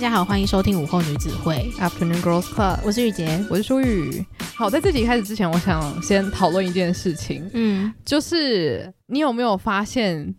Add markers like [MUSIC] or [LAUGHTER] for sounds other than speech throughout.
家好，欢迎收听午后女子会。Afternoon Girls Club，我是雨洁，我是舒雨。好，在这集开始之前，我想先讨论一件事情，嗯，就是你有没有发现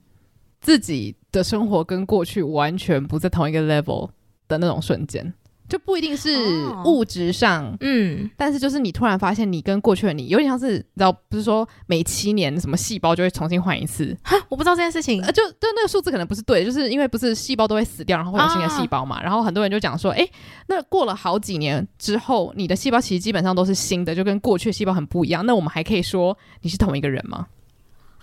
自己的生活跟过去完全不在同一个 level 的那种瞬间？就不一定是物质上，哦、嗯，但是就是你突然发现你跟过去的你有点像是，你知道，不是说每七年什么细胞就会重新换一次？哈，我不知道这件事情，呃，就就那个数字可能不是对，就是因为不是细胞都会死掉，然后会有新的细胞嘛，啊、然后很多人就讲说，哎、欸，那过了好几年之后，你的细胞其实基本上都是新的，就跟过去的细胞很不一样，那我们还可以说你是同一个人吗？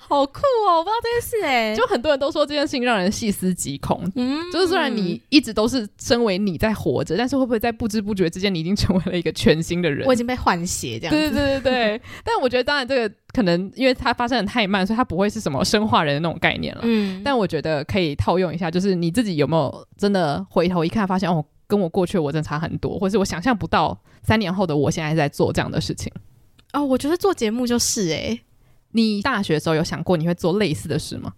好酷哦！我不知道这件事哎、欸，就很多人都说这件事情让人细思极恐。嗯，就是虽然你一直都是身为你在活着，但是会不会在不知不觉之间，你已经成为了一个全新的人？我已经被换血这样子。对对对对。但我觉得，当然这个可能因为它发生的太慢，所以它不会是什么生化人的那种概念了。嗯。但我觉得可以套用一下，就是你自己有没有真的回头一看，发现哦，跟我过去我真的差很多，或是我想象不到三年后的我现在在做这样的事情。哦，我觉得做节目就是哎、欸。你大学的时候有想过你会做类似的事吗？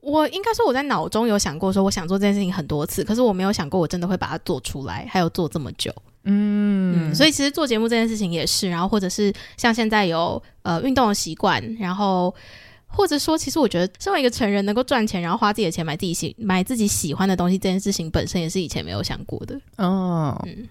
我应该说我在脑中有想过，说我想做这件事情很多次，可是我没有想过我真的会把它做出来，还有做这么久。嗯，嗯，所以其实做节目这件事情也是，然后或者是像现在有呃运动的习惯，然后或者说，其实我觉得身为一个成人能够赚钱，然后花自己的钱买自己喜买自己喜欢的东西，这件事情本身也是以前没有想过的。哦，嗯，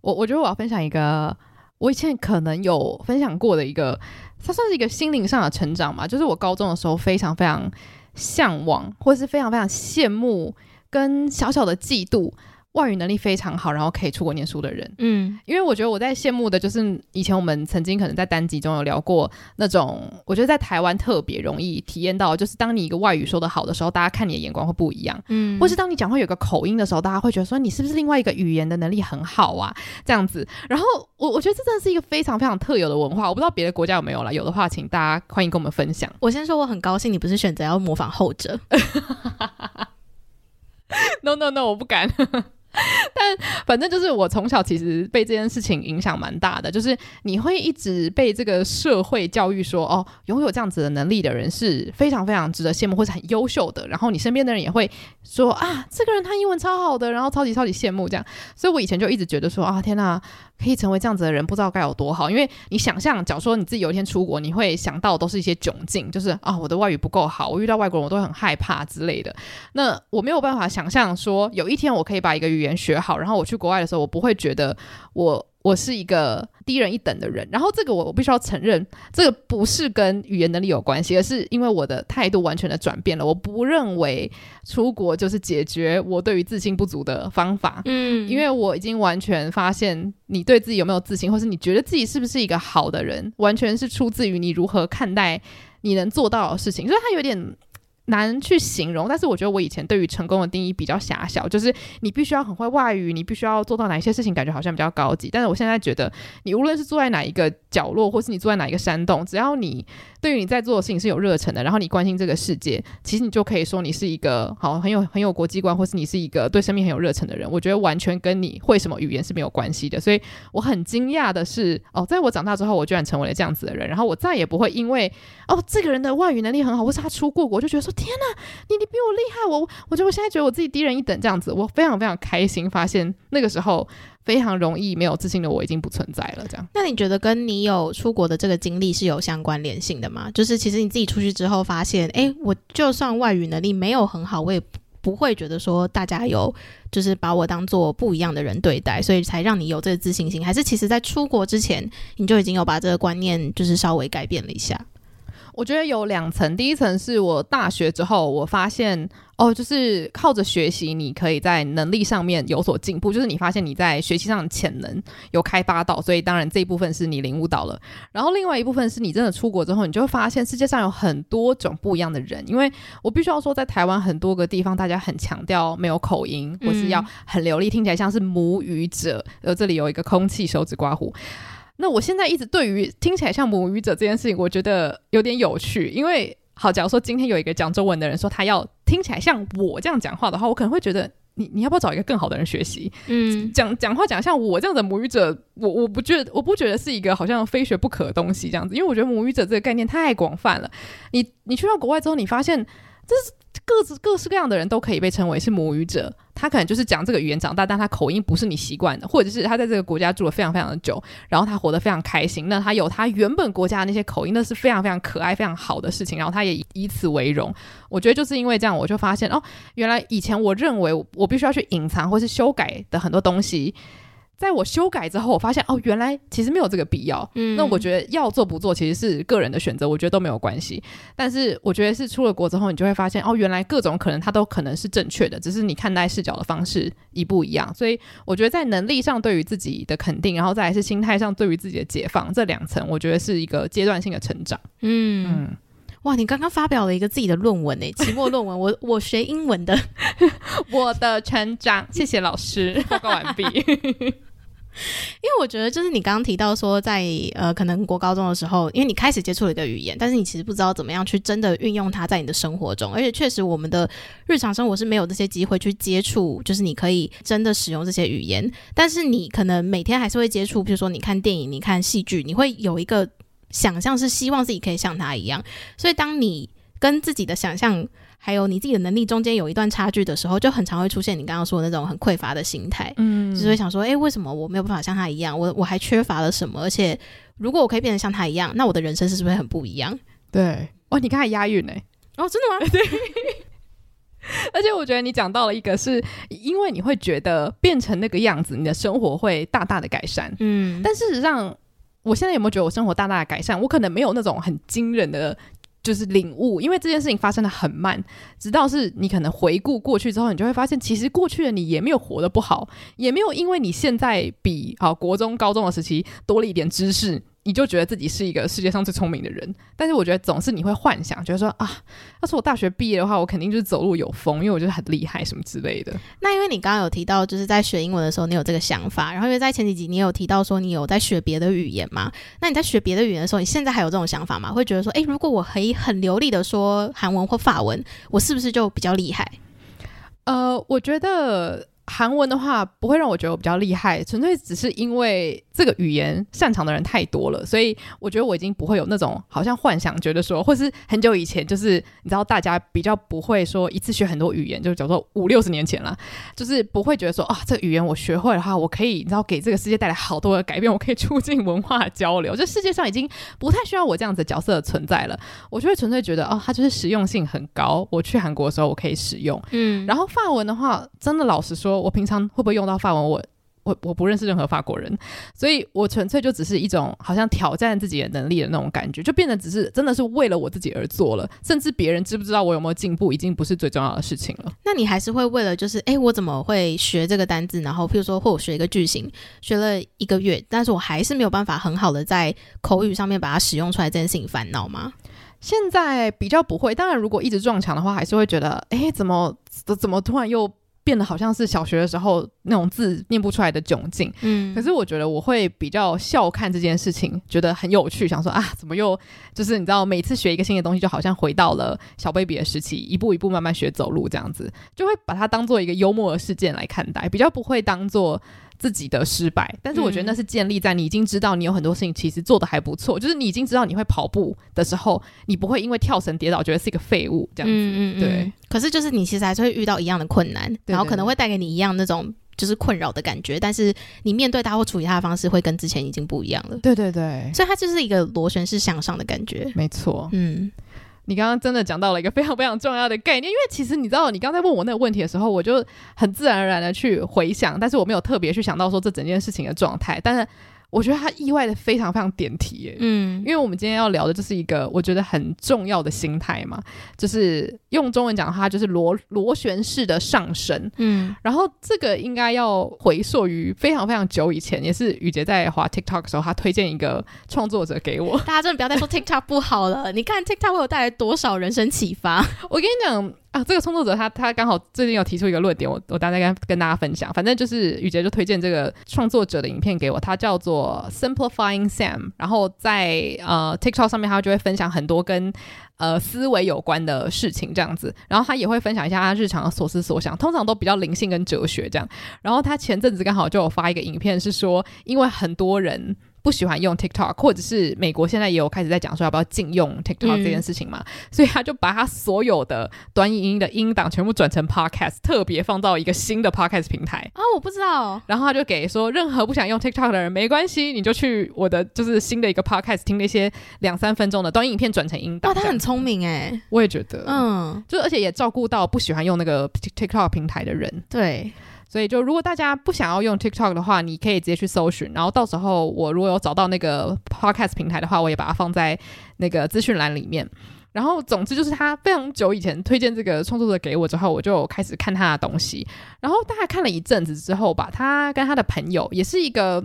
我我觉得我要分享一个我以前可能有分享过的一个。它算是一个心灵上的成长吧，就是我高中的时候非常非常向往，或是非常非常羡慕，跟小小的嫉妒。外语能力非常好，然后可以出国念书的人，嗯，因为我觉得我在羡慕的就是以前我们曾经可能在单集中有聊过那种，我觉得在台湾特别容易体验到，就是当你一个外语说的好的时候，大家看你的眼光会不一样，嗯，或是当你讲话有个口音的时候，大家会觉得说你是不是另外一个语言的能力很好啊，这样子。然后我我觉得这真的是一个非常非常特有的文化，我不知道别的国家有没有啦，有的话请大家欢迎跟我们分享。[LAUGHS] 我先说我很高兴你不是选择要模仿后者，[LAUGHS] no no no，我不敢。[LAUGHS] 但反正就是我从小其实被这件事情影响蛮大的，就是你会一直被这个社会教育说，哦，拥有这样子的能力的人是非常非常值得羡慕或者很优秀的，然后你身边的人也会说啊，这个人他英文超好的，然后超级超级羡慕这样，所以我以前就一直觉得说啊，天哪。可以成为这样子的人，不知道该有多好。因为你想象，假如说你自己有一天出国，你会想到都是一些窘境，就是啊，我的外语不够好，我遇到外国人我都很害怕之类的。那我没有办法想象说，有一天我可以把一个语学好，然后我去国外的时候，我不会觉得我。我是一个低人一等的人，然后这个我我必须要承认，这个不是跟语言能力有关系，而是因为我的态度完全的转变了。我不认为出国就是解决我对于自信不足的方法，嗯，因为我已经完全发现，你对自己有没有自信，或是你觉得自己是不是一个好的人，完全是出自于你如何看待你能做到的事情，所以它有点。难去形容，但是我觉得我以前对于成功的定义比较狭小，就是你必须要很会外语，你必须要做到哪一些事情，感觉好像比较高级。但是我现在觉得，你无论是坐在哪一个角落，或是你坐在哪一个山洞，只要你对于你在做的事情是有热忱的，然后你关心这个世界，其实你就可以说你是一个好很有很有国际观，或是你是一个对生命很有热忱的人。我觉得完全跟你会什么语言是没有关系的。所以我很惊讶的是，哦，在我长大之后，我居然成为了这样子的人，然后我再也不会因为哦这个人的外语能力很好，或是他出过国，就觉得说。天呐，你你比我厉害，我我觉得我现在觉得我自己低人一等这样子，我非常非常开心，发现那个时候非常容易没有自信的我已经不存在了。这样，那你觉得跟你有出国的这个经历是有相关联性的吗？就是其实你自己出去之后发现，哎，我就算外语能力没有很好，我也不会觉得说大家有就是把我当做不一样的人对待，所以才让你有这个自信心，还是其实在出国之前你就已经有把这个观念就是稍微改变了一下？我觉得有两层，第一层是我大学之后，我发现哦，就是靠着学习，你可以在能力上面有所进步，就是你发现你在学习上的潜能有开发到，所以当然这一部分是你领悟到了。然后另外一部分是你真的出国之后，你就会发现世界上有很多种不一样的人，因为我必须要说，在台湾很多个地方，大家很强调没有口音，或是要很流利，听起来像是母语者。而这里有一个空气手指刮胡。那我现在一直对于听起来像母语者这件事情，我觉得有点有趣。因为，好，假如说今天有一个讲中文的人说他要听起来像我这样讲话的话，我可能会觉得你你要不要找一个更好的人学习？嗯，讲讲话讲像我这样的母语者，我我不觉得我不觉得是一个好像非学不可的东西这样子。因为我觉得母语者这个概念太广泛了。你你去到国外之后，你发现这是各自各式各样的人都可以被称为是母语者。他可能就是讲这个语言长大，但他口音不是你习惯的，或者是他在这个国家住了非常非常的久，然后他活得非常开心，那他有他原本国家的那些口音，那是非常非常可爱、非常好的事情，然后他也以此为荣。我觉得就是因为这样，我就发现哦，原来以前我认为我必须要去隐藏或是修改的很多东西。在我修改之后，我发现哦，原来其实没有这个必要。嗯，那我觉得要做不做其实是个人的选择，我觉得都没有关系。但是我觉得是出了国之后，你就会发现哦，原来各种可能它都可能是正确的，只是你看待视角的方式一不一样。所以我觉得在能力上对于自己的肯定，然后再来是心态上对于自己的解放，这两层我觉得是一个阶段性的成长。嗯嗯，哇，你刚刚发表了一个自己的论文诶，期末论文。我我学英文的，[LAUGHS] 我的成长，谢谢老师，报告完毕。[LAUGHS] 因为我觉得，就是你刚刚提到说在，在呃，可能国高中的时候，因为你开始接触了一个语言，但是你其实不知道怎么样去真的运用它在你的生活中，而且确实我们的日常生活是没有这些机会去接触，就是你可以真的使用这些语言，但是你可能每天还是会接触，比如说你看电影、你看戏剧，你会有一个想象是希望自己可以像他一样，所以当你跟自己的想象。还有你自己的能力中间有一段差距的时候，就很常会出现你刚刚说的那种很匮乏的心态，嗯，就是会想说，哎、欸，为什么我没有办法像他一样？我我还缺乏了什么？而且如果我可以变成像他一样，那我的人生是不是很不一样？对，哦，你刚才押韵呢？哦，真的吗？[LAUGHS] 对。而且我觉得你讲到了一个，是因为你会觉得变成那个样子，你的生活会大大的改善，嗯。但事实上，我现在有没有觉得我生活大大的改善？我可能没有那种很惊人的。就是领悟，因为这件事情发生的很慢，直到是你可能回顾过去之后，你就会发现，其实过去的你也没有活得不好，也没有因为你现在比好国中、高中的时期多了一点知识。你就觉得自己是一个世界上最聪明的人，但是我觉得总是你会幻想，觉得说啊，要是我大学毕业的话，我肯定就是走路有风，因为我觉得很厉害什么之类的。那因为你刚刚有提到，就是在学英文的时候，你有这个想法，然后因为在前几集你有提到说你有在学别的语言嘛？那你在学别的语言的时候，你现在还有这种想法吗？会觉得说，诶，如果我可以很流利的说韩文或法文，我是不是就比较厉害？呃，我觉得。韩文的话不会让我觉得我比较厉害，纯粹只是因为这个语言擅长的人太多了，所以我觉得我已经不会有那种好像幻想，觉得说，或是很久以前，就是你知道大家比较不会说一次学很多语言，就是假如说五六十年前了，就是不会觉得说啊，这个语言我学会的话，我可以你知道给这个世界带来好多的改变，我可以促进文化交流，就世界上已经不太需要我这样子的角色的存在了。我就会纯粹觉得哦，它就是实用性很高，我去韩国的时候我可以使用。嗯，然后法文的话，真的老实说。我平常会不会用到法文？我我我不认识任何法国人，所以我纯粹就只是一种好像挑战自己的能力的那种感觉，就变得只是真的是为了我自己而做了，甚至别人知不知道我有没有进步，已经不是最重要的事情了。那你还是会为了就是，哎，我怎么会学这个单字？然后譬如说，或我学一个句型，学了一个月，但是我还是没有办法很好的在口语上面把它使用出来，这件事情烦恼吗？现在比较不会，当然如果一直撞墙的话，还是会觉得，哎，怎么怎么突然又。变得好像是小学的时候那种字念不出来的窘境，嗯，可是我觉得我会比较笑看这件事情，觉得很有趣，想说啊，怎么又就是你知道，每次学一个新的东西，就好像回到了小 baby 的时期，一步一步慢慢学走路这样子，就会把它当做一个幽默的事件来看待，比较不会当做。自己的失败，但是我觉得那是建立在你已经知道你有很多事情其实做的还不错，就是你已经知道你会跑步的时候，你不会因为跳绳跌倒觉得是一个废物这样子。嗯嗯，对。可是就是你其实还是会遇到一样的困难，然后可能会带给你一样那种就是困扰的感觉，但是你面对它或处理它的方式会跟之前已经不一样了。对对对，所以它就是一个螺旋式向上的感觉。没错，嗯。你刚刚真的讲到了一个非常非常重要的概念，因为其实你知道，你刚才问我那个问题的时候，我就很自然而然的去回想，但是我没有特别去想到说这整件事情的状态，但是。我觉得他意外的非常非常点题耶，嗯，因为我们今天要聊的就是一个我觉得很重要的心态嘛，就是用中文讲的话，就是螺螺旋式的上升，嗯，然后这个应该要回溯于非常非常久以前，也是雨杰在滑 TikTok 的时候，他推荐一个创作者给我，大家真的不要再说 TikTok 不好了，你看 TikTok 会有带来多少人生启发？[LAUGHS] 我跟你讲。啊，这个创作者他他刚好最近有提出一个论点，我我大概跟跟大家分享。反正就是雨杰就推荐这个创作者的影片给我，他叫做 Simplifying Sam。然后在呃 TikTok 上面，他就会分享很多跟呃思维有关的事情这样子。然后他也会分享一下他日常的所思所想，通常都比较灵性跟哲学这样。然后他前阵子刚好就有发一个影片，是说因为很多人。不喜欢用 TikTok，或者是美国现在也有开始在讲说要不要禁用 TikTok 这件事情嘛，嗯、所以他就把他所有的短影音的音档全部转成 Podcast，特别放到一个新的 Podcast 平台啊，我不知道。然后他就给说，任何不想用 TikTok 的人没关系，你就去我的就是新的一个 Podcast 听那些两三分钟的短影片转成音档。哇，他很聪明哎，我也觉得，嗯，就而且也照顾到不喜欢用那个 TikTok 平台的人，对。所以，就如果大家不想要用 TikTok 的话，你可以直接去搜寻，然后到时候我如果有找到那个 Podcast 平台的话，我也把它放在那个资讯栏里面。然后，总之就是他非常久以前推荐这个创作者给我之后，我就开始看他的东西。然后大概看了一阵子之后吧，他跟他的朋友也是一个，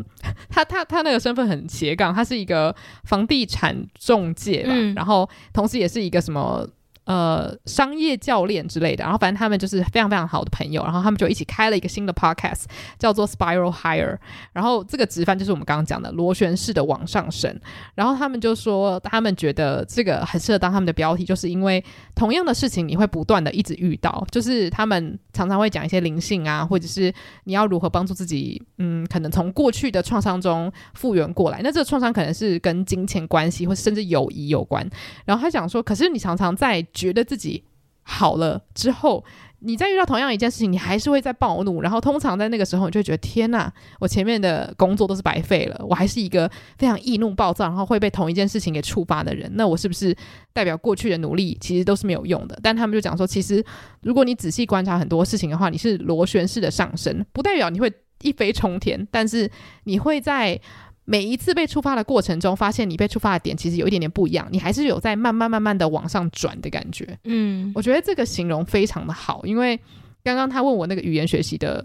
他他他那个身份很斜杠，他是一个房地产中介吧，嗯、然后同时也是一个什么。呃，商业教练之类的，然后反正他们就是非常非常好的朋友，然后他们就一起开了一个新的 podcast，叫做 Spiral Higher。然后这个直翻就是我们刚刚讲的螺旋式的往上升。然后他们就说，他们觉得这个很适合当他们的标题，就是因为同样的事情你会不断的一直遇到，就是他们常常会讲一些灵性啊，或者是你要如何帮助自己，嗯，可能从过去的创伤中复原过来。那这个创伤可能是跟金钱关系，或甚至友谊有关。然后他讲说，可是你常常在。觉得自己好了之后，你再遇到同样一件事情，你还是会在暴怒。然后通常在那个时候，你就会觉得天哪，我前面的工作都是白费了。我还是一个非常易怒暴躁，然后会被同一件事情给触发的人。那我是不是代表过去的努力其实都是没有用的？但他们就讲说，其实如果你仔细观察很多事情的话，你是螺旋式的上升，不代表你会一飞冲天，但是你会在。每一次被触发的过程中，发现你被触发的点其实有一点点不一样，你还是有在慢慢慢慢的往上转的感觉。嗯，我觉得这个形容非常的好，因为刚刚他问我那个语言学习的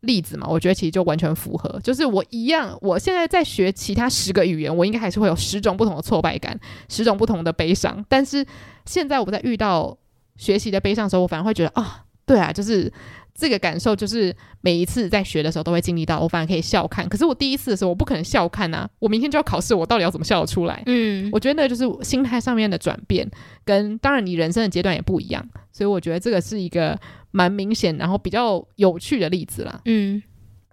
例子嘛，我觉得其实就完全符合。就是我一样，我现在在学其他十个语言，我应该还是会有十种不同的挫败感，十种不同的悲伤。但是现在我在遇到学习的悲伤的时候，我反而会觉得啊、哦，对啊，就是。这个感受就是每一次在学的时候都会经历到，我反而可以笑看。可是我第一次的时候，我不可能笑看啊！我明天就要考试，我到底要怎么笑得出来？嗯，我觉得那就是心态上面的转变，跟当然你人生的阶段也不一样，所以我觉得这个是一个蛮明显，然后比较有趣的例子啦。嗯，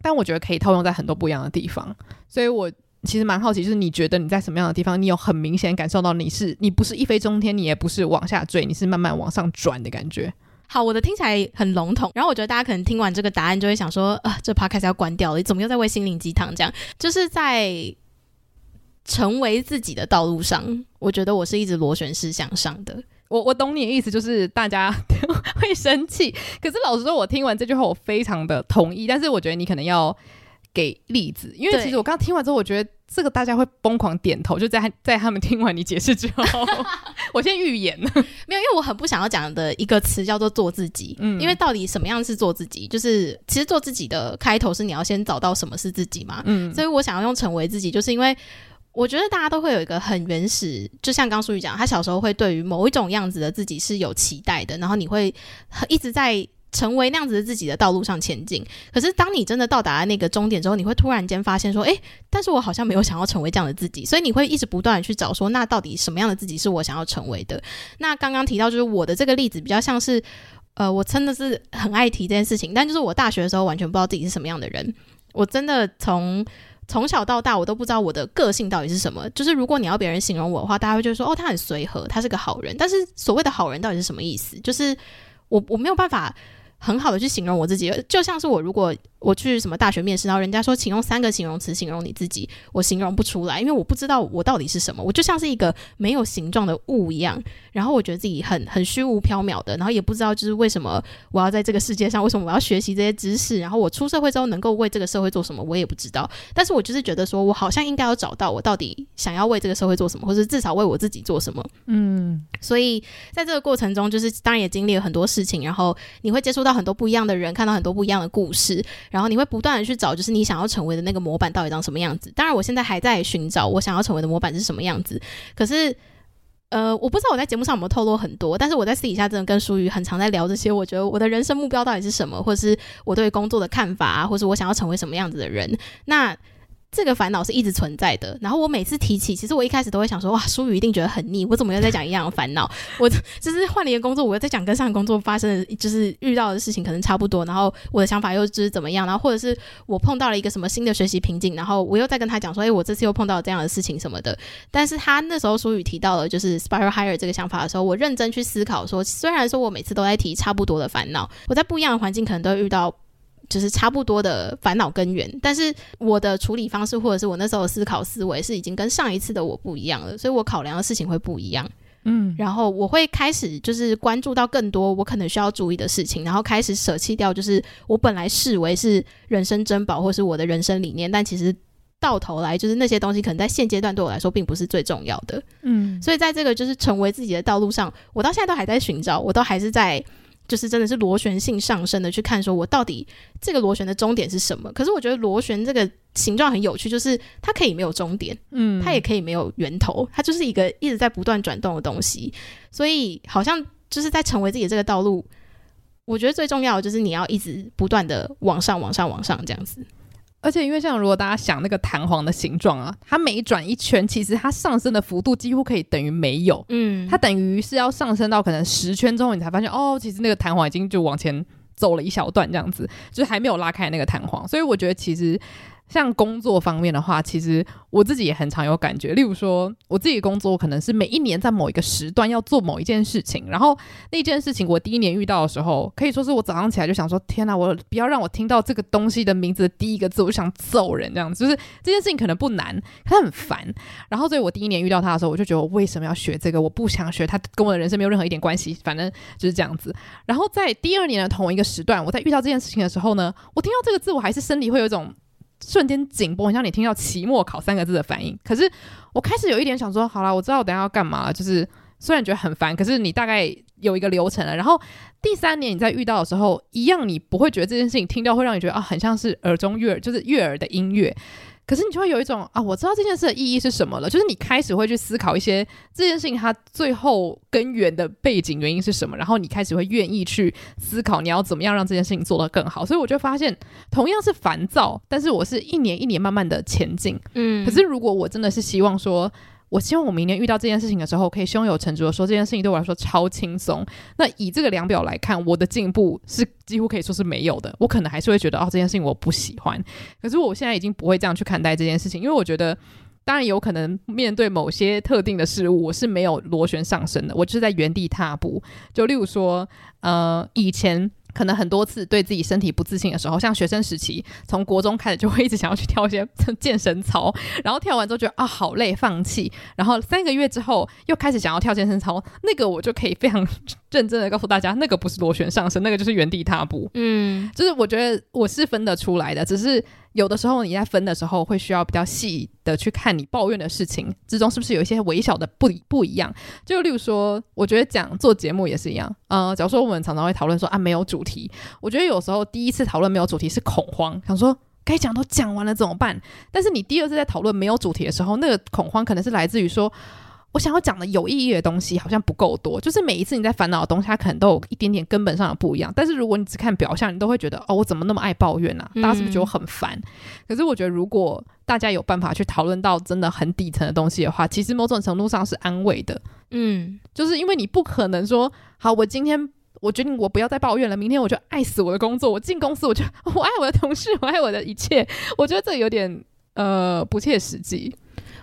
但我觉得可以套用在很多不一样的地方，所以我其实蛮好奇，就是你觉得你在什么样的地方，你有很明显感受到你是你不是一飞冲天，你也不是往下坠，你是慢慢往上转的感觉。好，我的听起来很笼统，然后我觉得大家可能听完这个答案就会想说，啊、呃，这 podcast 要关掉了，你怎么又在喂心灵鸡汤？这样就是在成为自己的道路上，我觉得我是一直螺旋式向上的。我我懂你的意思，就是大家会生气，可是老实说，我听完这句话，我非常的同意，但是我觉得你可能要给例子，因为其实我刚刚听完之后，我觉得。这个大家会疯狂点头，就在 [LAUGHS] 在他们听完你解释之后，[LAUGHS] 我先预言了，没有，因为我很不想要讲的一个词叫做做自己，嗯，因为到底什么样是做自己？就是其实做自己的开头是你要先找到什么是自己嘛，嗯，所以我想要用成为自己，就是因为我觉得大家都会有一个很原始，就像刚刚书宇讲，他小时候会对于某一种样子的自己是有期待的，然后你会一直在。成为那样子的自己的道路上前进，可是当你真的到达了那个终点之后，你会突然间发现说，诶，但是我好像没有想要成为这样的自己，所以你会一直不断的去找说，那到底什么样的自己是我想要成为的？那刚刚提到就是我的这个例子比较像是，呃，我真的是很爱提这件事情，但就是我大学的时候完全不知道自己是什么样的人，我真的从从小到大我都不知道我的个性到底是什么。就是如果你要别人形容我的话，大家会觉得说，哦，他很随和，他是个好人，但是所谓的好人到底是什么意思？就是我我没有办法。很好的去形容我自己，就像是我如果我去什么大学面试，然后人家说请用三个形容词形容你自己，我形容不出来，因为我不知道我到底是什么，我就像是一个没有形状的雾一样，然后我觉得自己很很虚无缥缈的，然后也不知道就是为什么我要在这个世界上，为什么我要学习这些知识，然后我出社会之后能够为这个社会做什么，我也不知道，但是我就是觉得说我好像应该要找到我到底想要为这个社会做什么，或者至少为我自己做什么，嗯，所以在这个过程中，就是当然也经历了很多事情，然后你会接触到很多不一样的人，看到很多不一样的故事，然后你会不断的去找，就是你想要成为的那个模板到底长什么样子。当然，我现在还在寻找我想要成为的模板是什么样子。可是，呃，我不知道我在节目上有没有透露很多，但是我在私底下真的跟书宇很常在聊这些。我觉得我的人生目标到底是什么，或是我对工作的看法啊，或是我想要成为什么样子的人。那这个烦恼是一直存在的，然后我每次提起，其实我一开始都会想说，哇，舒宇一定觉得很腻，我怎么又在讲一样的烦恼？[LAUGHS] 我就是换了一个工作，我又在讲跟上个工作发生的，就是遇到的事情可能差不多，然后我的想法又就是怎么样，然后或者是我碰到了一个什么新的学习瓶颈，然后我又在跟他讲说，哎，我这次又碰到这样的事情什么的。但是他那时候舒宇提到了就是 Spiral Hire 这个想法的时候，我认真去思考说，虽然说我每次都在提差不多的烦恼，我在不一样的环境可能都会遇到。就是差不多的烦恼根源，但是我的处理方式或者是我那时候的思考思维是已经跟上一次的我不一样了，所以我考量的事情会不一样。嗯，然后我会开始就是关注到更多我可能需要注意的事情，然后开始舍弃掉就是我本来视为是人生珍宝或是我的人生理念，但其实到头来就是那些东西可能在现阶段对我来说并不是最重要的。嗯，所以在这个就是成为自己的道路上，我到现在都还在寻找，我都还是在。就是真的是螺旋性上升的去看，说我到底这个螺旋的终点是什么？可是我觉得螺旋这个形状很有趣，就是它可以没有终点，嗯，它也可以没有源头，它就是一个一直在不断转动的东西。所以好像就是在成为自己的这个道路，我觉得最重要的就是你要一直不断的往上、往上、往上这样子。而且，因为像如果大家想那个弹簧的形状啊，它每转一圈，其实它上升的幅度几乎可以等于没有。嗯，它等于是要上升到可能十圈之后，你才发现哦，其实那个弹簧已经就往前走了一小段，这样子，就是还没有拉开那个弹簧。所以我觉得其实。像工作方面的话，其实我自己也很常有感觉。例如说，我自己工作可能是每一年在某一个时段要做某一件事情，然后那件事情我第一年遇到的时候，可以说是我早上起来就想说：“天哪，我不要让我听到这个东西的名字的第一个字，我就想揍人。”这样子，就是这件事情可能不难，可它很烦。然后，所以我第一年遇到它的时候，我就觉得我为什么要学这个？我不想学，它跟我的人生没有任何一点关系。反正就是这样子。然后在第二年的同一个时段，我在遇到这件事情的时候呢，我听到这个字，我还是身体会有一种。瞬间紧绷，像你听到期末考三个字的反应。可是我开始有一点想说，好啦，我知道我等下要干嘛。就是虽然觉得很烦，可是你大概有一个流程了。然后第三年你在遇到的时候，一样你不会觉得这件事情听到会让你觉得啊，很像是耳中悦耳，就是悦耳的音乐。可是你就会有一种啊，我知道这件事的意义是什么了，就是你开始会去思考一些这件事情它最后根源的背景原因是什么，然后你开始会愿意去思考你要怎么样让这件事情做得更好。所以我就发现，同样是烦躁，但是我是一年一年慢慢的前进。嗯，可是如果我真的是希望说。我希望我明年遇到这件事情的时候，可以胸有成竹的说这件事情对我来说超轻松。那以这个量表来看，我的进步是几乎可以说是没有的。我可能还是会觉得哦，这件事情我不喜欢。可是我现在已经不会这样去看待这件事情，因为我觉得，当然有可能面对某些特定的事物，我是没有螺旋上升的，我就是在原地踏步。就例如说，呃，以前。可能很多次对自己身体不自信的时候，像学生时期，从国中开始就会一直想要去跳一些健身操，然后跳完之后觉得啊好累，放弃，然后三个月之后又开始想要跳健身操，那个我就可以非常认真的告诉大家，那个不是螺旋上升，那个就是原地踏步。嗯，就是我觉得我是分得出来的，只是。有的时候你在分的时候会需要比较细的去看你抱怨的事情之中是不是有一些微小的不不一样。就例如说，我觉得讲做节目也是一样。呃，假如说我们常常会讨论说啊没有主题，我觉得有时候第一次讨论没有主题是恐慌，想说该讲都讲完了怎么办？但是你第二次在讨论没有主题的时候，那个恐慌可能是来自于说。我想要讲的有意义的东西好像不够多，就是每一次你在烦恼的东西，它可能都有一点点根本上的不一样。但是如果你只看表象，你都会觉得哦，我怎么那么爱抱怨啊？大家是不是觉得我很烦？嗯。可是我觉得，如果大家有办法去讨论到真的很底层的东西的话，其实某种程度上是安慰的。嗯，就是因为你不可能说，好，我今天我决定我不要再抱怨了，明天我就爱死我的工作，我进公司我就 [LAUGHS] 我爱我的同事，我爱我的一切。我觉得这有点呃不切实际。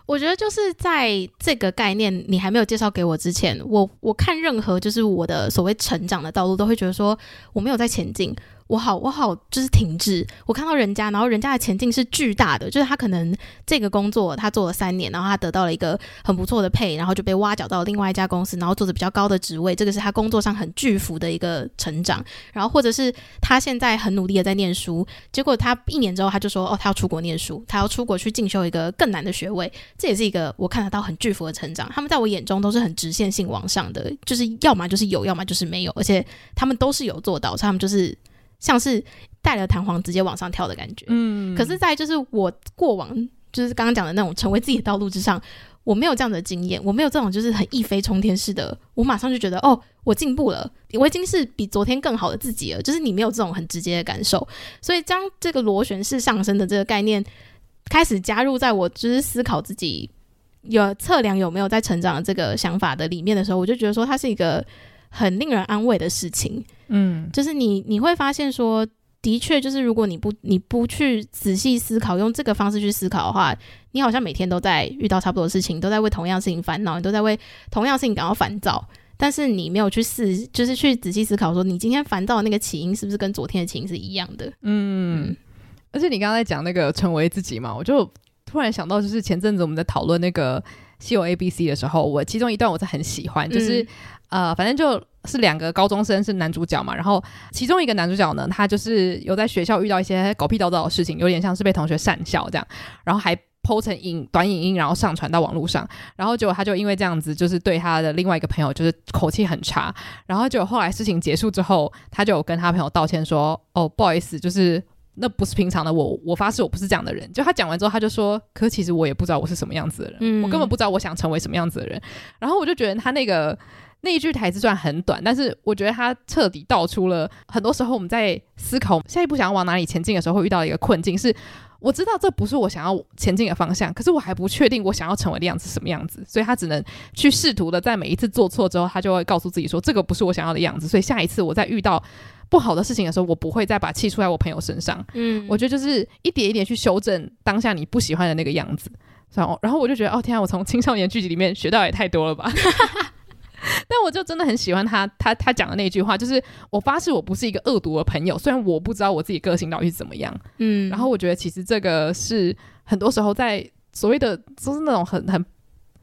我觉得就是在这个概念你还没有介绍给我之前，我我看任何就是我的所谓成长的道路，都会觉得说我没有在前进。我好，我好，就是停滞。我看到人家，然后人家的前进是巨大的，就是他可能这个工作他做了三年，然后他得到了一个很不错的配，然后就被挖角到另外一家公司，然后做着比较高的职位，这个是他工作上很巨幅的一个成长。然后或者是他现在很努力的在念书，结果他一年之后他就说，哦，他要出国念书，他要出国去进修一个更难的学位，这也是一个我看得到很巨幅的成长。他们在我眼中都是很直线性往上的，就是要么就是有，要么就是没有，而且他们都是有做到，他们就是。像是带了弹簧直接往上跳的感觉，嗯，可是，在就是我过往就是刚刚讲的那种成为自己的道路之上，我没有这样的经验，我没有这种就是很一飞冲天式的，我马上就觉得哦，我进步了，我已经是比昨天更好的自己了，就是你没有这种很直接的感受，所以将这个螺旋式上升的这个概念开始加入在我就是思考自己有测量有没有在成长的这个想法的里面的时候，我就觉得说它是一个很令人安慰的事情。嗯，就是你你会发现说，的确就是如果你不你不去仔细思考，用这个方式去思考的话，你好像每天都在遇到差不多的事情，都在为同样事情烦恼，你都在为同样事情感到烦躁。但是你没有去试，就是去仔细思考，说你今天烦躁的那个起因是不是跟昨天的起因是一样的？嗯，嗯，而且你刚刚在讲那个成为自己嘛，我就突然想到，就是前阵子我们在讨论那个《西游 A B C》的时候，我其中一段我是很喜欢，就是、嗯、呃，反正就是两个高中生是男主角嘛，然后其中一个男主角呢，他就是有在学校遇到一些狗屁倒灶的事情，有点像是被同学讪笑这样，然后还。剖成影短影音，然后上传到网络上，然后结果他就因为这样子，就是对他的另外一个朋友就是口气很差，然后就后来事情结束之后，他就有跟他朋友道歉说：“哦，不好意思，就是那不是平常的我，我发誓我不是这样的人。”就他讲完之后，他就说：“可其实我也不知道我是什么样子的人，嗯、我根本不知道我想成为什么样子的人。”然后我就觉得他那个那一句台词虽然很短，但是我觉得他彻底道出了很多时候我们在思考下一步想要往哪里前进的时候会遇到一个困境是。我知道这不是我想要前进的方向，可是我还不确定我想要成为的样子是什么样子，所以他只能去试图的在每一次做错之后，他就会告诉自己说这个不是我想要的样子，所以下一次我再遇到不好的事情的时候，我不会再把气出在我朋友身上。嗯，我觉得就是一点一点去修正当下你不喜欢的那个样子，然后然后我就觉得哦天啊，我从青少年剧集里面学到也太多了吧。[LAUGHS] 但我就真的很喜欢他，他他讲的那句话，就是我发誓我不是一个恶毒的朋友，虽然我不知道我自己个性到底是怎么样，嗯，然后我觉得其实这个是很多时候在所谓的就是那种很很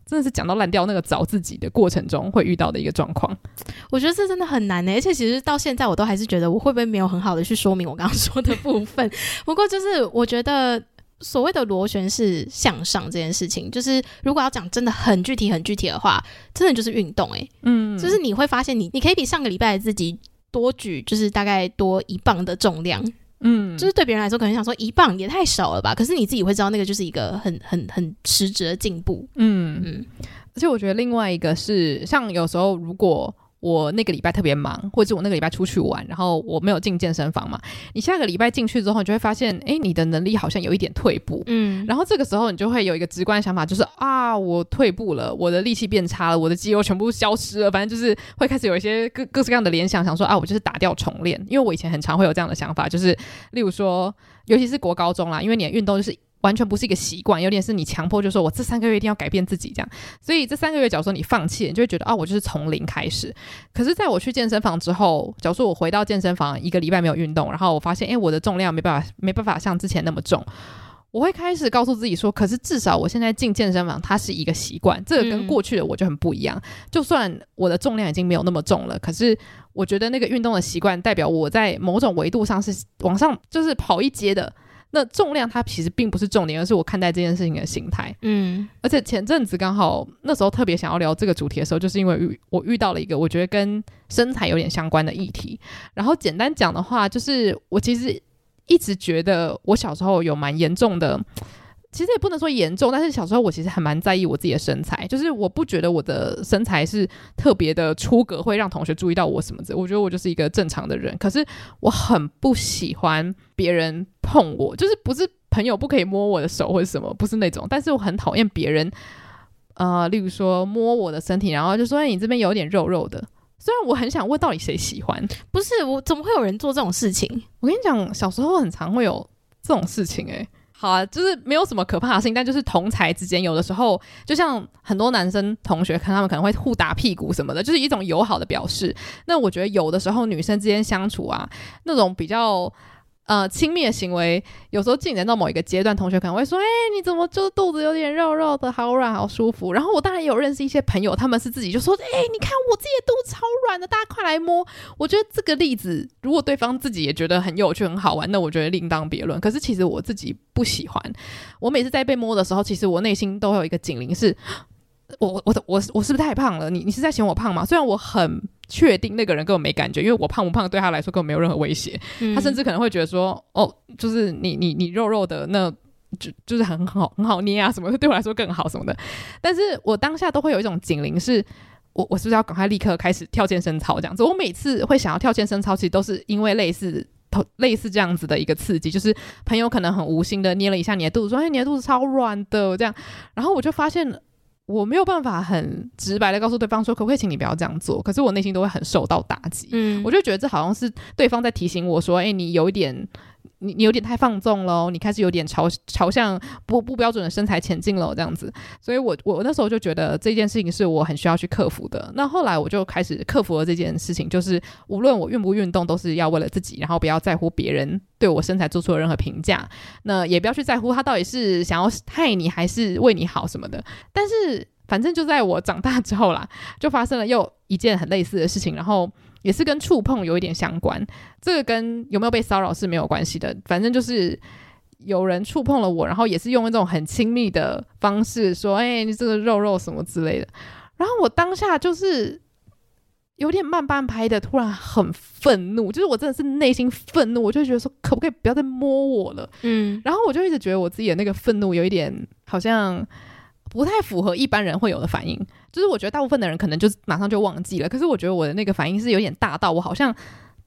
真的是讲到烂掉那个找自己的过程中会遇到的一个状况。[LAUGHS] 我觉得这真的很难呢、欸，而且其实到现在我都还是觉得我会不会没有很好的去说明我刚刚说的部分。[LAUGHS] 不过就是我觉得。所谓的螺旋式向上这件事情，就是如果要讲真的很具体、很具体的话，真的就是运动诶、欸，嗯，就是你会发现你，你你可以比上个礼拜的自己多举，就是大概多一磅的重量，嗯，就是对别人来说可能想说一磅也太少了吧，可是你自己会知道那个就是一个很很很实质的进步，嗯。嗯，而且我觉得另外一个是，像有时候如果。我那个礼拜特别忙，或者我那个礼拜出去玩，然后我没有进健身房嘛。你下个礼拜进去之后，你就会发现，哎，你的能力好像有一点退步。嗯，然后这个时候你就会有一个直观想法，就是啊，我退步了，我的力气变差了，我的肌肉全部消失了。反正就是会开始有一些各各式各样的联想，想说啊，我就是打掉重练。因为我以前很常会有这样的想法，就是例如说，尤其是国高中啦，因为你的运动就是。完全不是一个习惯，有点是你强迫，就说我这三个月一定要改变自己这样。所以这三个月，假如说你放弃，你就会觉得啊，我就是从零开始。可是在我去健身房之后，假如说我回到健身房一个礼拜没有运动，然后我发现，哎，我的重量没办法，没办法像之前那么重，我会开始告诉自己说，可是至少我现在进健身房，它是一个习惯，这个跟过去的我就很不一样。就算我的重量已经没有那么重了，可是我觉得那个运动的习惯代表我在某种维度上是往上，就是跑一阶的。那重量它其实并不是重点，而是我看待这件事情的心态。嗯，而且前阵子刚好那时候特别想要聊这个主题的时候，就是因为遇我遇到了一个我觉得跟身材有点相关的议题。然后简单讲的话，就是我其实一直觉得我小时候有蛮严重的。其实也不能说严重，但是小时候我其实还蛮在意我自己的身材，就是我不觉得我的身材是特别的出格，会让同学注意到我什么的。我觉得我就是一个正常的人，可是我很不喜欢别人碰我，就是不是朋友不可以摸我的手或者什么，不是那种，但是我很讨厌别人，呃，例如说摸我的身体，然后就说，哎，你这边有点肉肉的。虽然我很想问，到底谁喜欢？不是我，怎么会有人做这种事情？我跟你讲，小时候很常会有这种事情、欸，诶。好啊，就是没有什么可怕的事情，但就是同才之间，有的时候就像很多男生同学，看他们可能会互打屁股什么的，就是一种友好的表示。那我觉得有的时候女生之间相处啊，那种比较。呃，亲密的行为有时候进展到某一个阶段，同学可能会说：“哎、你怎么就肚子有点肉肉的，好软，好舒服。”然后我当然也有认识一些朋友，他们是自己就说：“哎、你看我自己的肚超软的，大家快来摸。”我觉得这个例子，如果对方自己也觉得很有趣、很好玩，那我觉得另当别论。可是其实我自己不喜欢。我每次在被摸的时候，其实我内心都有一个警铃，是我我我我我是不是太胖了？你你是在嫌我胖吗？虽然我很。确定那个人根本没感觉，因为我胖不胖对他来说根本没有任何威胁。嗯、他甚至可能会觉得说：“哦，就是你你你肉肉的，那就就是很好很好捏啊什么的，对我来说更好什么的。”但是我当下都会有一种警铃，是我我是不是要赶快立刻开始跳健身操这样子？我每次会想要跳健身操，其实都是因为类似类似这样子的一个刺激，就是朋友可能很无心的捏了一下你的肚子，说：“哎，你的肚子超软的。”这样，然后我就发现我没有办法很直白的告诉对方说：“可不可以请你不要这样做？”可是我内心都会很受到打击。嗯，我就觉得这好像是对方在提醒我说：“哎，你有一点。”你你有点太放纵喽，你开始有点朝朝向不不标准的身材前进了，这样子，所以我我那时候就觉得这件事情是我很需要去克服的。那后来我就开始克服了这件事情，就是无论我运不运动，都是要为了自己，然后不要在乎别人对我身材做出了任何评价，那也不要去在乎他到底是想要害你还是为你好什么的。但是反正就在我长大之后啦，就发生了又一件很类似的事情，然后。也是跟触碰有一点相关，这个跟有没有被骚扰是没有关系的。反正就是有人触碰了我，然后也是用一种很亲密的方式说：“哎，你这个肉肉什么之类的。”然后我当下就是有点慢半拍的，突然很愤怒，就是我真的是内心愤怒，我就觉得说：“可不可以不要再摸我了？”嗯，然后我就一直觉得我自己的那个愤怒有一点好像。不太符合一般人会有的反应，就是我觉得大部分的人可能就马上就忘记了，可是我觉得我的那个反应是有点大到我好像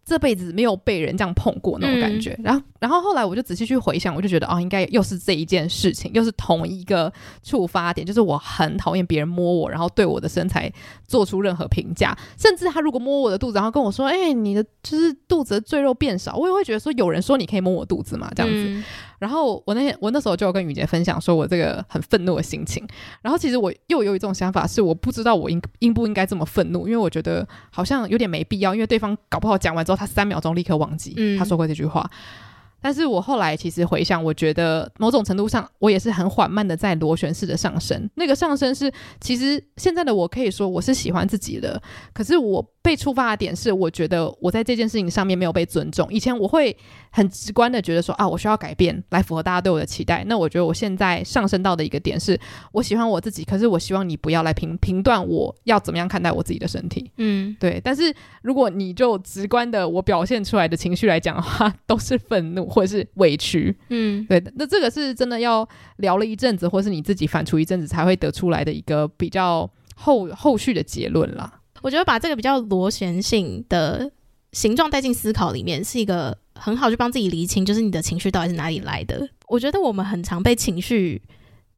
这辈子没有被人这样碰过那种感觉，嗯、然后然后后来我就仔细去回想，我就觉得哦，应该又是这一件事情，又是同一个触发点，就是我很讨厌别人摸我，然后对我的身材做出任何评价，甚至他如果摸我的肚子，然后跟我说，哎、欸，你的就是肚子的赘肉变少，我也会觉得说，有人说你可以摸我肚子嘛，这样子。嗯然后我那天我那时候就跟雨杰分享说我这个很愤怒的心情，然后其实我又有一种想法是我不知道我应应不应该这么愤怒，因为我觉得好像有点没必要，因为对方搞不好讲完之后他三秒钟立刻忘记他说过这句话。嗯但是我后来其实回想，我觉得某种程度上，我也是很缓慢的在螺旋式的上升。那个上升是，其实现在的我可以说我是喜欢自己的。可是我被触发的点是，我觉得我在这件事情上面没有被尊重。以前我会很直观的觉得说啊，我需要改变来符合大家对我的期待。那我觉得我现在上升到的一个点是，我喜欢我自己，可是我希望你不要来评评断我要怎么样看待我自己的身体。嗯，对。但是如果你就直观的我表现出来的情绪来讲的话，都是愤怒。或者是委屈，嗯，对，那这个是真的要聊了一阵子，或是你自己反刍一阵子才会得出来的一个比较后后续的结论啦。我觉得把这个比较螺旋性的形状带进思考里面，是一个很好去帮自己厘清，就是你的情绪到底是哪里来的。我觉得我们很常被情绪。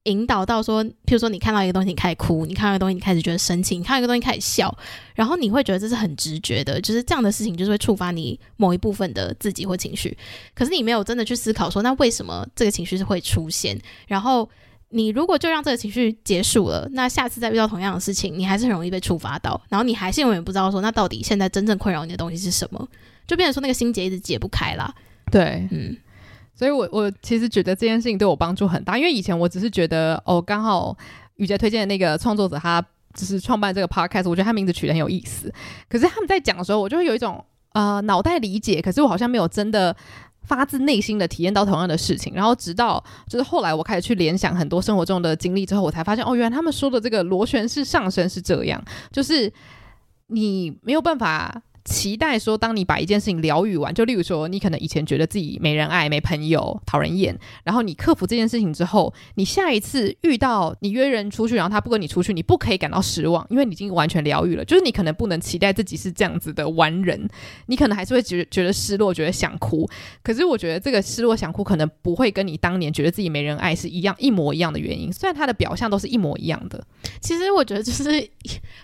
引导到说，譬如说你看到一个东西，你开始哭；你看到一个东西，你开始觉得生气；你看到一个东西开始笑，然后你会觉得这是很直觉的，就是这样的事情就是会触发你某一部分的自己或情绪。可是你没有真的去思考说，那为什么这个情绪是会出现？然后你如果就让这个情绪结束了，那下次再遇到同样的事情，你还是很容易被触发到，然后你还是永远不知道说，那到底现在真正困扰你的东西是什么？[LAUGHS] 就变成说那个心结一直解不开啦。对，嗯。所以我，我我其实觉得这件事情对我帮助很大，因为以前我只是觉得，哦，刚好雨杰推荐的那个创作者，他就是创办这个 podcast，我觉得他名字取得很有意思。可是他们在讲的时候，我就会有一种呃脑袋理解，可是我好像没有真的发自内心的体验到同样的事情。然后直到就是后来我开始去联想很多生活中的经历之后，我才发现，哦，原来他们说的这个螺旋式上升是这样，就是你没有办法。期待说，当你把一件事情疗愈完，就例如说，你可能以前觉得自己没人爱、没朋友、讨人厌，然后你克服这件事情之后，你下一次遇到你约人出去，然后他不跟你出去，你不可以感到失望，因为你已经完全疗愈了。就是你可能不能期待自己是这样子的完人，你可能还是会觉觉得失落，觉得想哭。可是我觉得这个失落、想哭，可能不会跟你当年觉得自己没人爱是一样一模一样的原因。虽然它的表象都是一模一样的，其实我觉得就是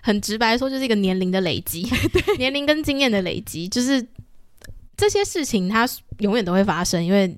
很直白说，就是一个年龄的累积，对 [LAUGHS] [LAUGHS] 年龄跟。经验的累积，就是这些事情，它永远都会发生。因为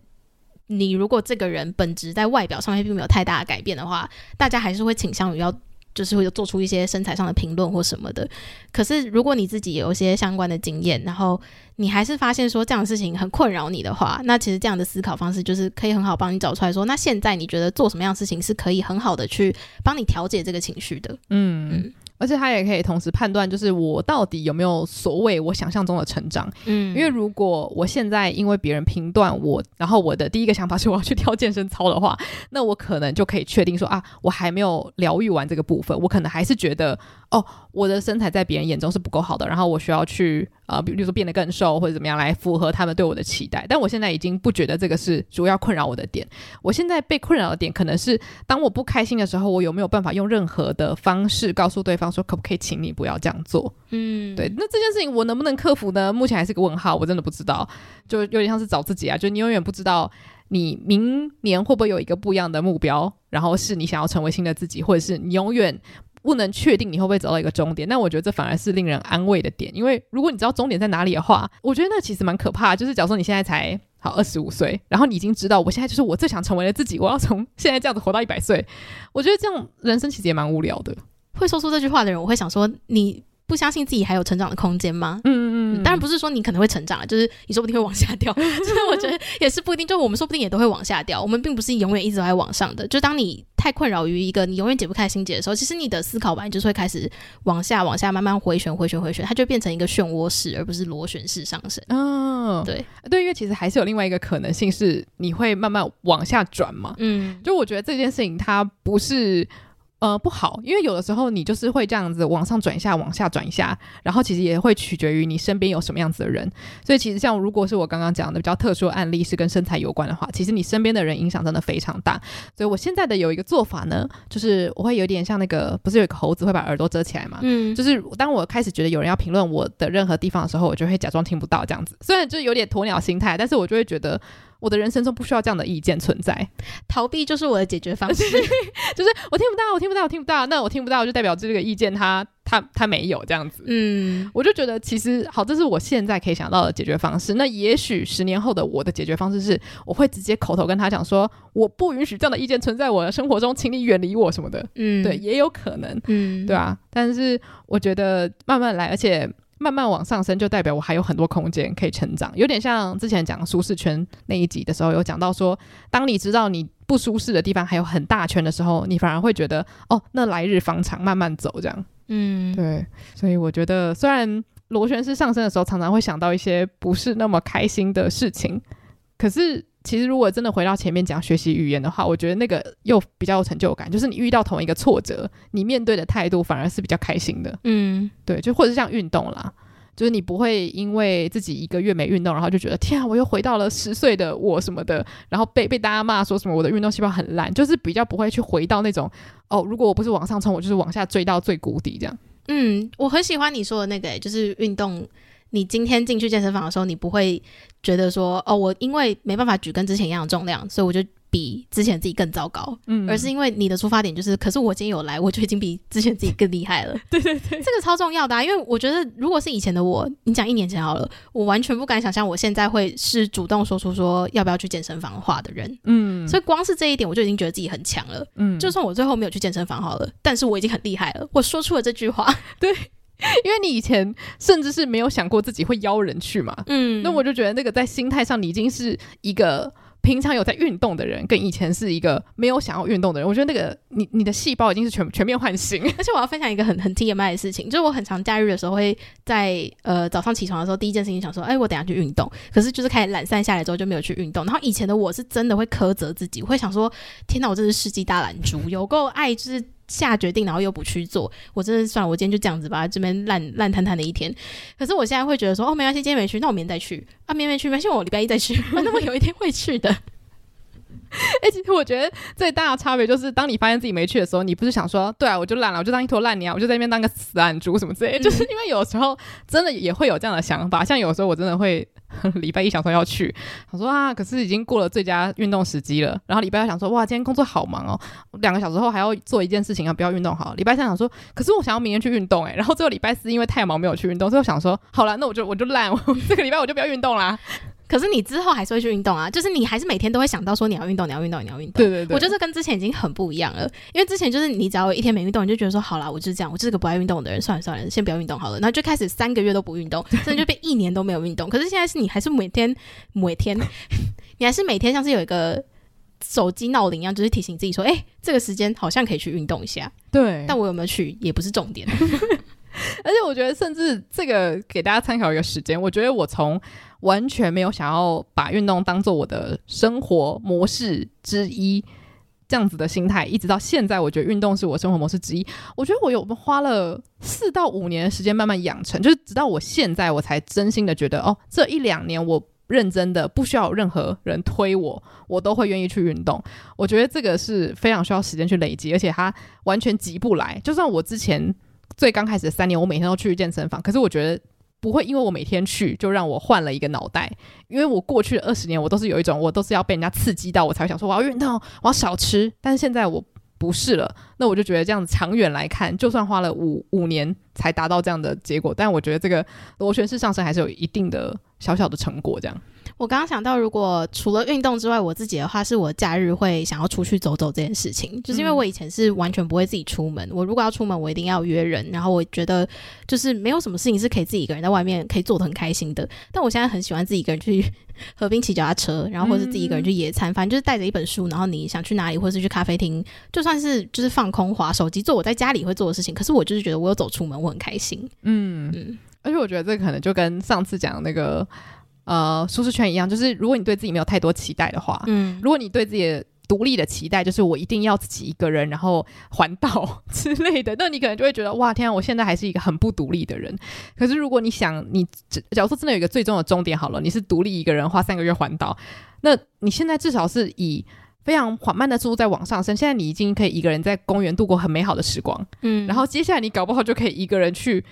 你如果这个人本质在外表上面并没有太大的改变的话，大家还是会倾向于要，就是会做出一些身材上的评论或什么的。可是如果你自己有一些相关的经验，然后你还是发现说这样的事情很困扰你的话，那其实这样的思考方式就是可以很好帮你找出来说，那现在你觉得做什么样的事情是可以很好的去帮你调节这个情绪的？嗯。嗯而且他也可以同时判断，就是我到底有没有所谓我想象中的成长。嗯，因为如果我现在因为别人评断我，然后我的第一个想法是我要去跳健身操的话，那我可能就可以确定说啊，我还没有疗愈完这个部分，我可能还是觉得哦，我的身材在别人眼中是不够好的，然后我需要去呃，比如说变得更瘦或者怎么样来符合他们对我的期待。但我现在已经不觉得这个是主要困扰我的点。我现在被困扰的点可能是，当我不开心的时候，我有没有办法用任何的方式告诉对方说，可不可以请你不要这样做？嗯，对。那这件事情我能不能克服呢？目前还是个问号，我真的不知道。就有点像是找自己啊，就你永远不知道你明年会不会有一个不一样的目标，然后是你想要成为新的自己，或者是你永远。不能确定你会不会走到一个终点，但我觉得这反而是令人安慰的点，因为如果你知道终点在哪里的话，我觉得那其实蛮可怕。就是假如说你现在才好二十五岁，然后你已经知道我现在就是我最想成为的自己，我要从现在这样子活到一百岁，我觉得这样人生其实也蛮无聊的。会说出这句话的人，我会想说你。不相信自己还有成长的空间吗？嗯当然不是说你可能会成长，就是你说不定会往下掉。所 [LAUGHS] 以我觉得也是不一定，就我们说不定也都会往下掉。我们并不是永远一直都在往上的。就当你太困扰于一个你永远解不开心结的时候，其实你的思考吧，就是会开始往下、往下慢慢回旋、回旋、回旋，它就变成一个漩涡式，而不是螺旋式上升。嗯、哦，对对，因为其实还是有另外一个可能性是你会慢慢往下转嘛。嗯，就我觉得这件事情它不是。呃，不好，因为有的时候你就是会这样子往上转一下，往下转一下，然后其实也会取决于你身边有什么样子的人。所以其实像如果是我刚刚讲的比较特殊的案例是跟身材有关的话，其实你身边的人影响真的非常大。所以我现在的有一个做法呢，就是我会有点像那个，不是有一个猴子会把耳朵遮起来嘛？嗯，就是当我开始觉得有人要评论我的任何地方的时候，我就会假装听不到这样子。虽然就是有点鸵鸟心态，但是我就会觉得。我的人生中不需要这样的意见存在，逃避就是我的解决方式。[LAUGHS] 就是我听不到，我听不到，我听不到。那我听不到，就代表这个意见他他他没有这样子。嗯，我就觉得其实好，这是我现在可以想到的解决方式。那也许十年后的我的解决方式是，我会直接口头跟他讲说，我不允许这样的意见存在我的生活中，请你远离我什么的。嗯，对，也有可能。嗯，对啊。但是我觉得慢慢来，而且。慢慢往上升，就代表我还有很多空间可以成长，有点像之前讲舒适圈那一集的时候，有讲到说，当你知道你不舒适的地方还有很大圈的时候，你反而会觉得，哦，那来日方长，慢慢走这样。嗯，对。所以我觉得，虽然螺旋式上升的时候，常常会想到一些不是那么开心的事情，可是。其实，如果真的回到前面讲学习语言的话，我觉得那个又比较有成就感。就是你遇到同一个挫折，你面对的态度反而是比较开心的。嗯，对，就或者是像运动啦，就是你不会因为自己一个月没运动，然后就觉得天啊，我又回到了十岁的我什么的，然后被被大家骂说什么我的运动细胞很烂，就是比较不会去回到那种哦，如果我不是往上冲，我就是往下坠到最谷底这样。嗯，我很喜欢你说的那个、欸，就是运动。你今天进去健身房的时候，你不会觉得说，哦，我因为没办法举跟之前一样的重量，所以我就比之前自己更糟糕。嗯，而是因为你的出发点就是，可是我今天有来，我就已经比之前自己更厉害了。[LAUGHS] 对对对，这个超重要的啊，因为我觉得如果是以前的我，你讲一年前好了，我完全不敢想象我现在会是主动说出说要不要去健身房的话的人。嗯，所以光是这一点，我就已经觉得自己很强了。嗯，就算我最后没有去健身房好了，但是我已经很厉害了，我说出了这句话。对。因为你以前甚至是没有想过自己会邀人去嘛，嗯，那我就觉得那个在心态上，你已经是一个平常有在运动的人，跟以前是一个没有想要运动的人。我觉得那个你你的细胞已经是全全面唤醒。而且我要分享一个很很 TMI 的事情，就是我很常假日的时候会在呃早上起床的时候，第一件事情想说，哎，我等下去运动。可是就是开始懒散下来之后就没有去运动。然后以前的我是真的会苛责自己，我会想说，天哪，我真是世纪大懒猪，有够爱就是。下决定，然后又不去做，我真的算了，我今天就这样子吧，这边烂烂摊摊的一天。可是我现在会觉得说，哦，没关系，今天没去，那我明天再去啊，明天没去，没关系，我礼拜一再去，反正我有一天会去的。[LAUGHS] 哎、欸，其实我觉得最大的差别就是，当你发现自己没去的时候，你不是想说，对啊，我就烂了，我就当一坨烂泥啊，我就在那边当个死懒猪什么之类的，嗯、就是因为有时候真的也会有这样的想法，像有时候我真的会礼拜一想说要去，想说啊，可是已经过了最佳运动时机了，然后礼拜二想说，哇，今天工作好忙哦，两个小时后还要做一件事情啊，不要运动好。礼拜三想说，可是我想要明天去运动哎、欸，然后最后礼拜四因为太忙没有去运动，最后想说，好了，那我就我就烂，我这个礼拜我就不要运动啦。可是你之后还是会去运动啊，就是你还是每天都会想到说你要运动，你要运动，你要运动。对对对，我觉得跟之前已经很不一样了，因为之前就是你只要有一天没运动，你就觉得说好啦，我就是这样，我就是个不爱运动的人，算了算了，先不要运动好了，然后就开始三个月都不运动，[LAUGHS] 甚至就变一年都没有运动。可是现在是你还是每天每天，[LAUGHS] 你还是每天像是有一个手机闹铃一样，就是提醒自己说，哎、欸，这个时间好像可以去运动一下。对，但我有没有去也不是重点。[LAUGHS] 而且我觉得，甚至这个给大家参考一个时间，我觉得我从。完全没有想要把运动当做我的生活模式之一，这样子的心态，一直到现在，我觉得运动是我生活模式之一。我觉得我有花了四到五年的时间慢慢养成，就是直到我现在，我才真心的觉得，哦，这一两年我认真的不需要任何人推我，我都会愿意去运动。我觉得这个是非常需要时间去累积，而且它完全急不来。就算我之前最刚开始的三年，我每天都去健身房，可是我觉得。不会因为我每天去就让我换了一个脑袋，因为我过去的二十年我都是有一种我都是要被人家刺激到我才会想说我要运动，我要少吃，但是现在我不是了，那我就觉得这样子长远来看，就算花了五五年才达到这样的结果，但我觉得这个螺旋式上升还是有一定的小小的成果这样。我刚刚想到，如果除了运动之外，我自己的话是我假日会想要出去走走这件事情，就是因为我以前是完全不会自己出门。我如果要出门，我一定要约人。然后我觉得就是没有什么事情是可以自己一个人在外面可以做的很开心的。但我现在很喜欢自己一个人去河边骑脚踏车，然后或者是自己一个人去野餐，反正就是带着一本书，然后你想去哪里，或是去咖啡厅，就算是就是放空滑手机，做我在家里会做的事情。可是我就是觉得我有走出门，我很开心。嗯嗯，而且我觉得这可能就跟上次讲的那个。呃，舒适圈一样，就是如果你对自己没有太多期待的话，嗯，如果你对自己的独立的期待就是我一定要自己一个人，然后环岛 [LAUGHS] 之类的，那你可能就会觉得哇，天啊，我现在还是一个很不独立的人。可是如果你想，你假如说真的有一个最终的终点好了，你是独立一个人花三个月环岛，那你现在至少是以非常缓慢的速度在往上升。现在你已经可以一个人在公园度过很美好的时光，嗯，然后接下来你搞不好就可以一个人去。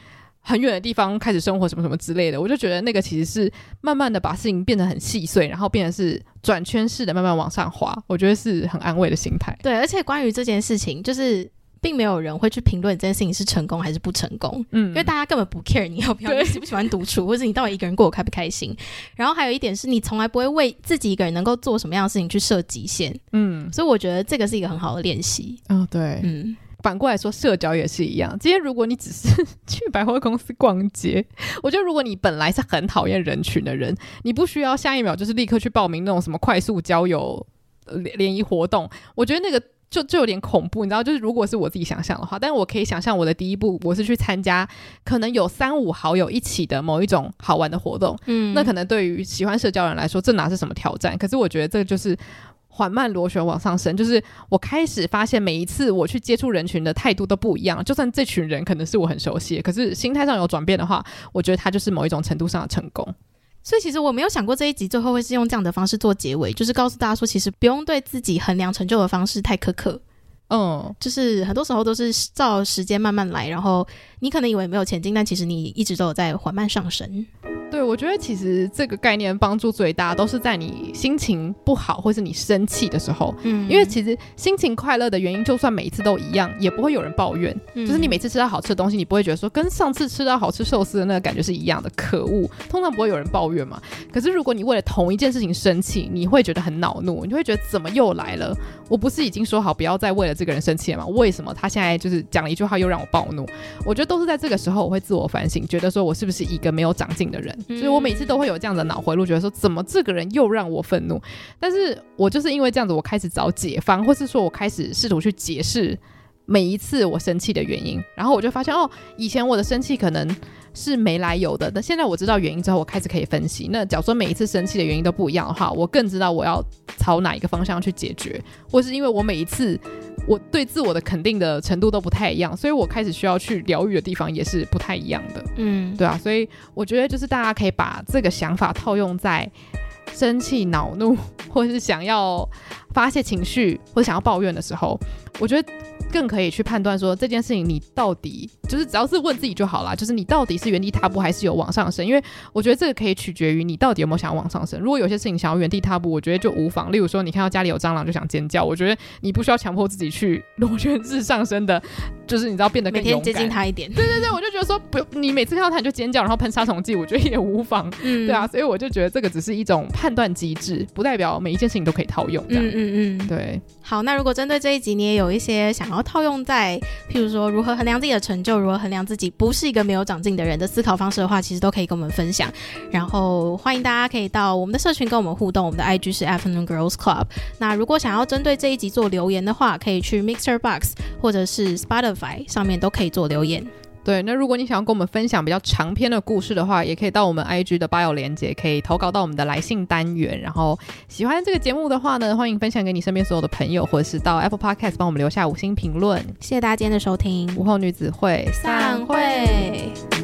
很远的地方开始生活，什么什么之类的，我就觉得那个其实是慢慢的把事情变得很细碎，然后变成是转圈式的慢慢往上滑，我觉得是很安慰的心态。对，而且关于这件事情，就是并没有人会去评论这件事情是成功还是不成功，嗯，因为大家根本不 care 你要不要，你喜不喜欢独处，[LAUGHS] 或者你到底一个人过得开不开心。然后还有一点是你从来不会为自己一个人能够做什么样的事情去设极限，嗯，所以我觉得这个是一个很好的练习。哦，对，嗯。反过来说，社交也是一样。今天如果你只是 [LAUGHS] 去百货公司逛街，我觉得如果你本来是很讨厌人群的人，你不需要下一秒就是立刻去报名那种什么快速交友联谊活动。我觉得那个就就有点恐怖，你知道？就是如果是我自己想象的话，但是我可以想象我的第一步，我是去参加可能有三五好友一起的某一种好玩的活动。嗯，那可能对于喜欢社交人来说，这哪是什么挑战？可是我觉得这就是。缓慢螺旋往上升，就是我开始发现每一次我去接触人群的态度都不一样。就算这群人可能是我很熟悉，可是心态上有转变的话，我觉得它就是某一种程度上的成功。所以其实我没有想过这一集最后会是用这样的方式做结尾，就是告诉大家说，其实不用对自己衡量成就的方式太苛刻。嗯，就是很多时候都是照时间慢慢来，然后你可能以为没有前进，但其实你一直都有在缓慢上升。对，我觉得其实这个概念帮助最大，都是在你心情不好或是你生气的时候。嗯，因为其实心情快乐的原因，就算每一次都一样，也不会有人抱怨。嗯，就是你每次吃到好吃的东西，你不会觉得说跟上次吃到好吃寿司的那个感觉是一样的，可恶。通常不会有人抱怨嘛。可是如果你为了同一件事情生气，你会觉得很恼怒，你会觉得怎么又来了？我不是已经说好不要再为了这个人生气了吗？为什么他现在就是讲了一句话又让我暴怒？我觉得都是在这个时候，我会自我反省，觉得说我是不是一个没有长进的人？所以我每次都会有这样的脑回路，觉得说怎么这个人又让我愤怒？但是我就是因为这样子，我开始找解方，或是说我开始试图去解释每一次我生气的原因，然后我就发现哦，以前我的生气可能是没来由的，但现在我知道原因之后，我开始可以分析。那假如说每一次生气的原因都不一样的话，我更知道我要朝哪一个方向去解决，或是因为我每一次我对自我的肯定的程度都不太一样，所以我开始需要去疗愈的地方也是不太一样的。嗯，对啊，所以我觉得就是大家可以把这个想法套用在生气、恼怒，或是想要发泄情绪或者想要抱怨的时候，我觉得。更可以去判断说，这件事情你到底就是只要是问自己就好了，就是你到底是原地踏步还是有往上升？因为我觉得这个可以取决于你到底有没有想要往上升。如果有些事情想要原地踏步，我觉得就无妨。例如说，你看到家里有蟑螂就想尖叫，我觉得你不需要强迫自己去螺旋式上升的，就是你知道变得更勇敢，接近他一点。对对对，我就觉得说不用你每次看到他你就尖叫，然后喷杀虫剂，我觉得也无妨。嗯，对啊，所以我就觉得这个只是一种判断机制，不代表每一件事情都可以套用。这样。嗯嗯嗯，对。好，那如果针对这一集你也有一些想要套用在。譬如说，如何衡量自己的成就，如何衡量自己不是一个没有长进的人的思考方式的话，其实都可以跟我们分享。然后欢迎大家可以到我们的社群跟我们互动，我们的 IG 是 Afternoon Girls Club。那如果想要针对这一集做留言的话，可以去 Mixer Box 或者是 Spotify 上面都可以做留言。对，那如果你想要跟我们分享比较长篇的故事的话，也可以到我们 IG 的 bio 连接，可以投稿到我们的来信单元。然后喜欢这个节目的话呢，欢迎分享给你身边所有的朋友，或者是到 Apple Podcast 帮我们留下五星评论。谢谢大家今天的收听，午后女子会散会。